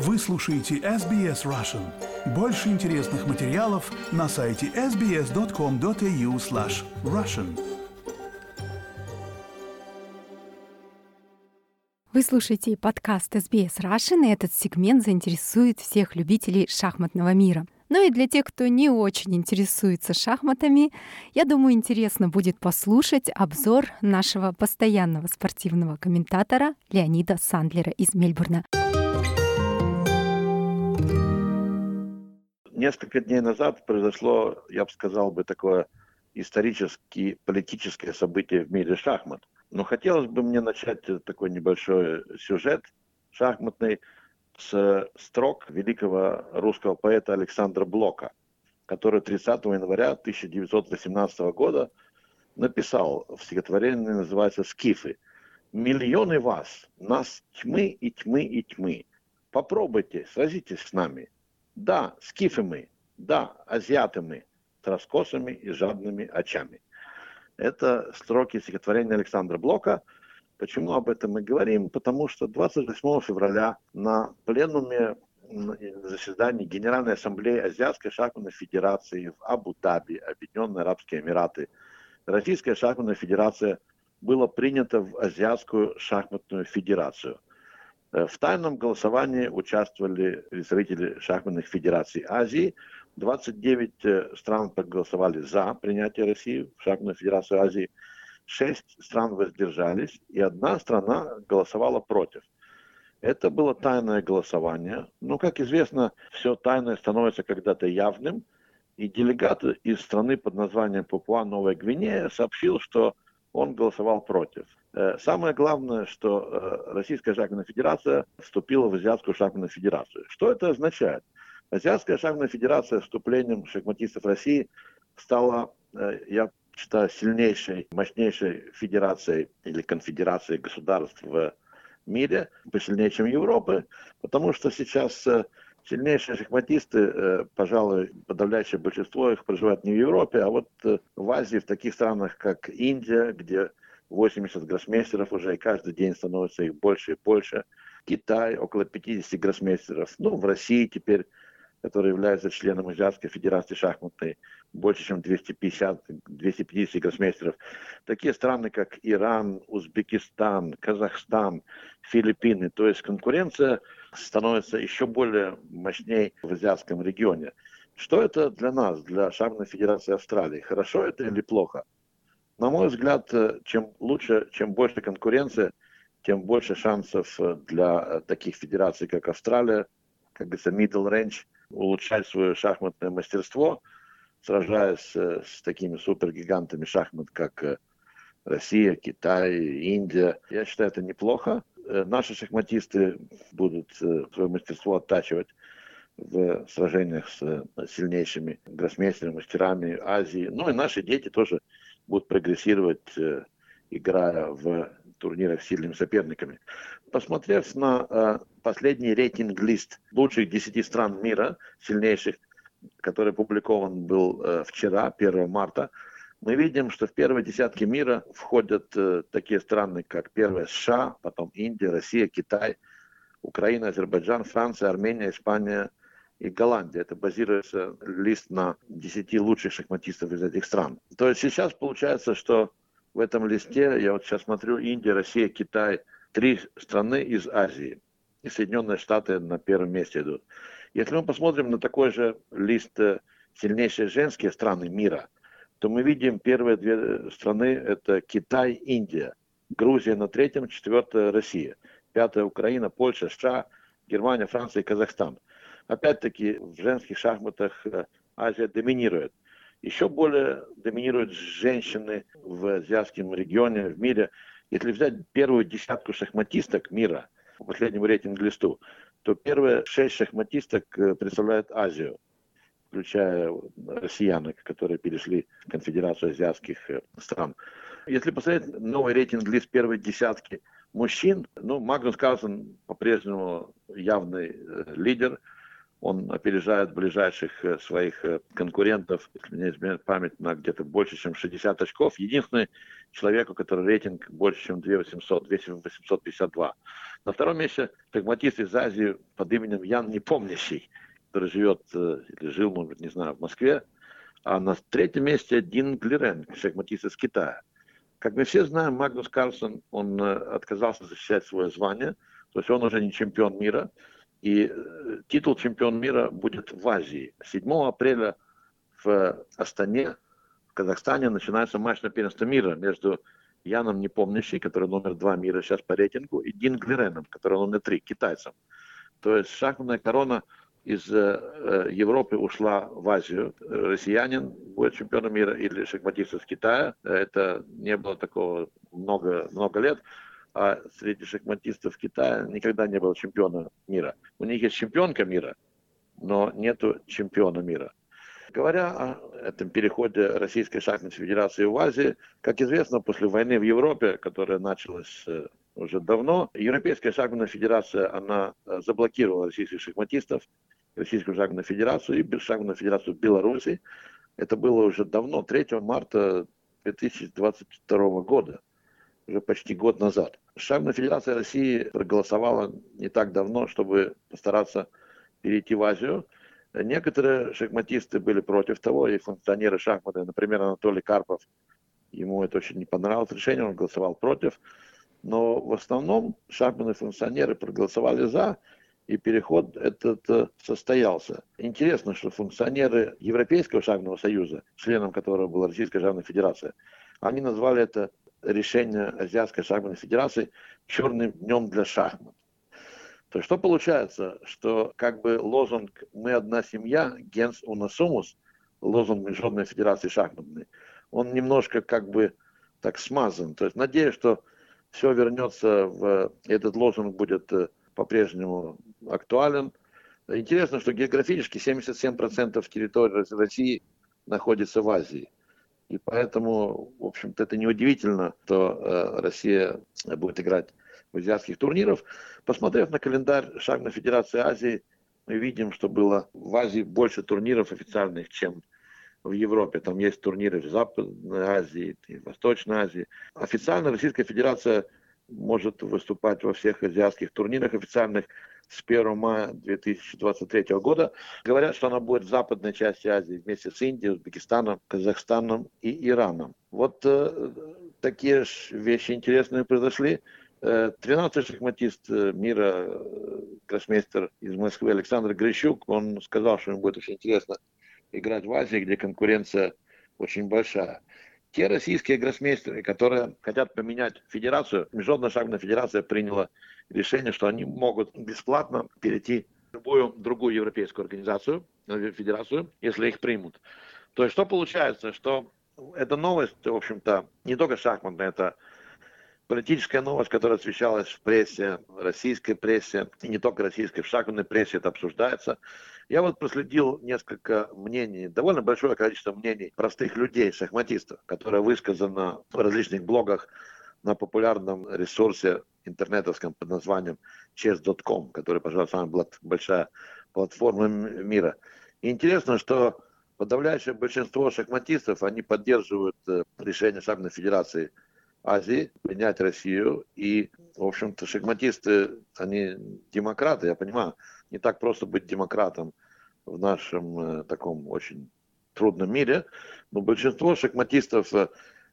Вы слушаете SBS Russian. Больше интересных материалов на сайте sbs.com.au slash russian. Вы слушаете подкаст SBS Russian, и этот сегмент заинтересует всех любителей шахматного мира. Ну и для тех, кто не очень интересуется шахматами, я думаю, интересно будет послушать обзор нашего постоянного спортивного комментатора Леонида Сандлера из Мельбурна. Несколько дней назад произошло, я бы сказал бы, такое историческое, политическое событие в мире шахмат. Но хотелось бы мне начать такой небольшой сюжет шахматный с строк великого русского поэта Александра Блока, который 30 января 1918 года написал в стихотворении, называется «Скифы». «Миллионы вас, нас тьмы и тьмы и тьмы. Попробуйте, сразитесь с нами – да, скифы мы, да, азиаты мы, с раскосами и жадными очами. Это строки стихотворения Александра Блока. Почему об этом мы говорим? Потому что 28 февраля на пленуме заседании Генеральной Ассамблеи Азиатской шахматной федерации в Абу-Даби, Объединенные Арабские Эмираты, Российская шахматная федерация была принята в Азиатскую шахматную федерацию – в тайном голосовании участвовали представители шахматных федераций Азии. 29 э, стран проголосовали за принятие России в шахматную федерацию Азии. Шесть стран воздержались, и одна страна голосовала против. Это было тайное голосование. Но, как известно, все тайное становится когда-то явным. И делегат из страны под названием Папуа Новая Гвинея сообщил, что он голосовал против. Э, самое главное, что э, Российская шахматная федерация вступила в Азиатскую шахматную федерацию. Что это означает? Азиатская шахматная федерация вступлением шахматистов России стала, э, я считаю, сильнейшей, мощнейшей федерацией или конфедерацией государств в мире, посильнее, чем Европы, потому что сейчас сильнейшие шахматисты, пожалуй, подавляющее большинство их проживает не в Европе, а вот в Азии, в таких странах, как Индия, где 80 гроссмейстеров уже, и каждый день становится их больше и больше. Китай, около 50 гроссмейстеров. Ну, в России теперь, который является членом Азиатской Федерации шахматной, больше, чем 250, 250 гроссмейстеров. Такие страны, как Иран, Узбекистан, Казахстан, Филиппины. То есть конкуренция становится еще более мощней в азиатском регионе. Что это для нас, для шахматной федерации Австралии? Хорошо это или плохо? На мой взгляд, э, чем лучше, чем больше конкуренция, тем больше шансов э, для э, таких федераций, как Австралия, как говорится, middle range, улучшать свое шахматное мастерство, сражаясь с такими супергигантами шахмат, как Россия, Китай, Индия. Я считаю, это неплохо. Наши шахматисты будут свое мастерство оттачивать в сражениях с сильнейшими гроссмейстерами, мастерами Азии. Ну и наши дети тоже будут прогрессировать, э, играя в турнирах с сильными соперниками. Посмотрев на э, последний рейтинг-лист лучших 10 стран мира, сильнейших, который опубликован был э, вчера, 1 марта, мы видим, что в первой десятке мира входят такие страны, как первая США, потом Индия, Россия, Китай, Украина, Азербайджан, Франция, Армения, Испания, и Голландия. Это базируется лист на 10 лучших шахматистов из этих стран. То есть сейчас получается, что в этом листе, я вот сейчас смотрю, Индия, Россия, Китай, три страны из Азии. И Соединенные Штаты на первом месте идут. Если мы посмотрим на такой же лист э, сильнейшие женские страны мира, то мы видим первые две страны – это Китай, Индия. Грузия на третьем, четвертая – Россия. Пятая – Украина, Польша, США, Германия, Франция и Казахстан. Опять-таки в женских шахматах э, Азия доминирует. Еще более доминируют женщины в азиатском регионе, в мире. Если взять первую десятку шахматисток мира по последнему рейтинг-листу, то первые шесть шахматисток э, представляют Азию, включая россиянок, которые перешли в Конфедерацию азиатских э, стран. Если посмотреть новый рейтинг-лист первой десятки мужчин, ну, Магнус Карлсон по-прежнему явный лидер – Он опережает ближайших э, своих э, конкурентов, если мне изменяет память, на где-то больше, чем 60 очков. Единственный человек, у которого рейтинг больше, чем 2800, 2852. На втором месте прагматист из Азии под именем Ян Непомнящий, который живет э, или жил, может быть, не знаю, в Москве. А на третьем месте Дин Глирен, шахматист из Китая. Как мы все знаем, Магнус Карлсон, он отказался защищать свое звание, то есть он уже не чемпион мира, и э, титул чемпион мира будет в Азии. 7 апреля в Астане, в Казахстане, начинается матч на первенство мира между Яном Непомнящий, который номер два мира сейчас по рейтингу, и Дин Глиреном, который номер три, китайцем. То есть шахматная корона из э, э, Европы ушла в Азию. Россиянин будет чемпионом мира или шахматист из Китая. Это не было такого много, много лет а среди шахматистов Китая никогда не было чемпиона мира. У них есть чемпионка мира, но нету чемпиона мира. Говоря о этом переходе Российской шахматной федерации в Азию, как известно, после войны в Европе, которая началась э, уже давно, Европейская шахматная федерация, она э, заблокировала российских шахматистов, Российскую шахматную федерацию и шахматную федерацию Беларуси. Это было уже давно, 3 марта 2022 года уже почти год назад. Шахматная федерация России проголосовала не так давно, чтобы постараться перейти в Азию. Некоторые шахматисты были против того, и функционеры шахматы, например, Анатолий Карпов, ему это очень не понравилось решение, он голосовал против. Но в основном шахматные функционеры проголосовали за, и переход этот э, состоялся. Интересно, что функционеры Европейского шахматного союза, членом которого была Российская шахматная федерация, они назвали это решение Азиатской шахматной федерации черным днем для шахмат. То есть что получается, что как бы лозунг «Мы одна семья», «Gens unasumus», лозунг Международной федерации шахматной, он немножко как бы так смазан. То есть надеюсь, что все вернется в... Этот лозунг будет э, по-прежнему актуален. Интересно, что географически 77% территории России находится в Азии. И поэтому, в общем-то, это неудивительно, что э, Россия будет играть в азиатских турнирах. Посмотрев на календарь Шахматной Федерации Азии, мы видим, что было в Азии больше турниров официальных, чем в Европе. Там есть турниры в Западной Азии и в Восточной Азии. Официально Российская Федерация может выступать во всех азиатских турнирах официальных с 1 мая 2023 года. Говорят, что она будет в западной части Азии вместе с Индией, Узбекистаном, Казахстаном и Ираном. Вот э, такие вещи интересные произошли. 13-й э, шахматист э, мира, э, гроссмейстер из Москвы Александр Грищук, он сказал, что ему будет очень интересно играть в Азии, где конкуренция очень большая. Те российские гроссмейстеры, которые хотят поменять федерацию, Международная шахматная федерация приняла решение, что они могут бесплатно перейти в любую другую европейскую организацию, э, федерацию, если их примут. То есть что получается, что эта новость, в общем-то, не только шахматная, это политическая новость, которая освещалась в прессе, российской прессе, и не только российской, в шахматной прессе это обсуждается. Я вот проследил несколько мнений, довольно большое количество мнений простых людей, шахматистов, которое высказано в различных блогах на популярном ресурсе интернетовском под названием chess.com, который, пожалуй, самая большая платформа мира. И интересно, что подавляющее большинство шахматистов, они поддерживают э, решение Шахматной Федерации Азии принять Россию. И, в общем-то, шахматисты, они демократы, я понимаю. Не так просто быть демократом в нашем э, таком очень трудном мире. Но большинство шахматистов э,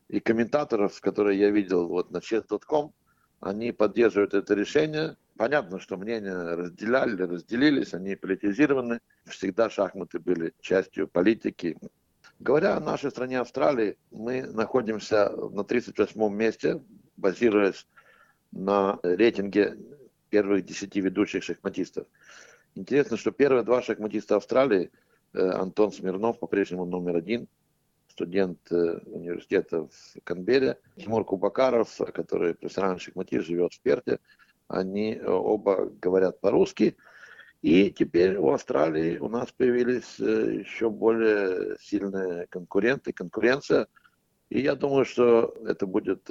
и комментаторов, которые я видел вот на chess.com, они поддерживают это решение. Понятно, что мнения разделяли, разделились, они политизированы. Всегда шахматы были частью политики. Говоря о нашей стране Австралии, мы находимся на 38-м месте, базируясь на рейтинге первых 10 ведущих шахматистов. Интересно, что первые два шахматиста Австралии, э, Антон Смирнов по-прежнему номер один, студент э, университета в Канберре, Тимур Кубакаров, который профессиональный шахматист, живет в Перте. Они э, оба говорят по-русски. И теперь у Австралии у нас появились э, еще более сильные конкуренты, конкуренция. И я думаю, что это будет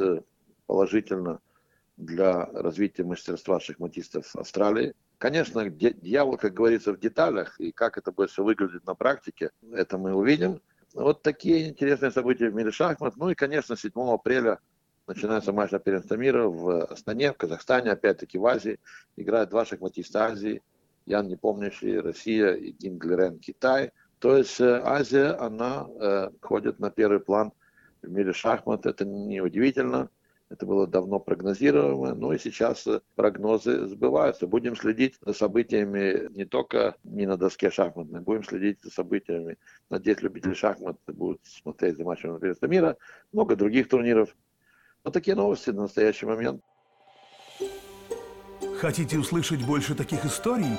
положительно для развития мастерства шахматистов Австралии. Конечно, дьявол, как говорится, в деталях, и как это будет все выглядеть на практике, это мы увидим. Вот такие интересные события в мире шахмат. Ну и, конечно, 7 апреля начинается матч на первенство мира в Астане, в Казахстане, опять-таки в Азии. Играют два шахматиста Азии, Ян Непомнящий, Россия и Дин Глерен, Китай. То есть э, Азия, она э, ходит на первый план в мире шахмат. Это не удивительно. Это было давно прогнозируемо, ну и сейчас э, прогнозы сбываются. Будем следить за событиями не только не на доске шахматной, будем следить за событиями. Надеюсь, любители шахмат будут смотреть за матчем на первенство мира, много других турниров. Вот такие новости на настоящий момент. Хотите услышать больше таких историй?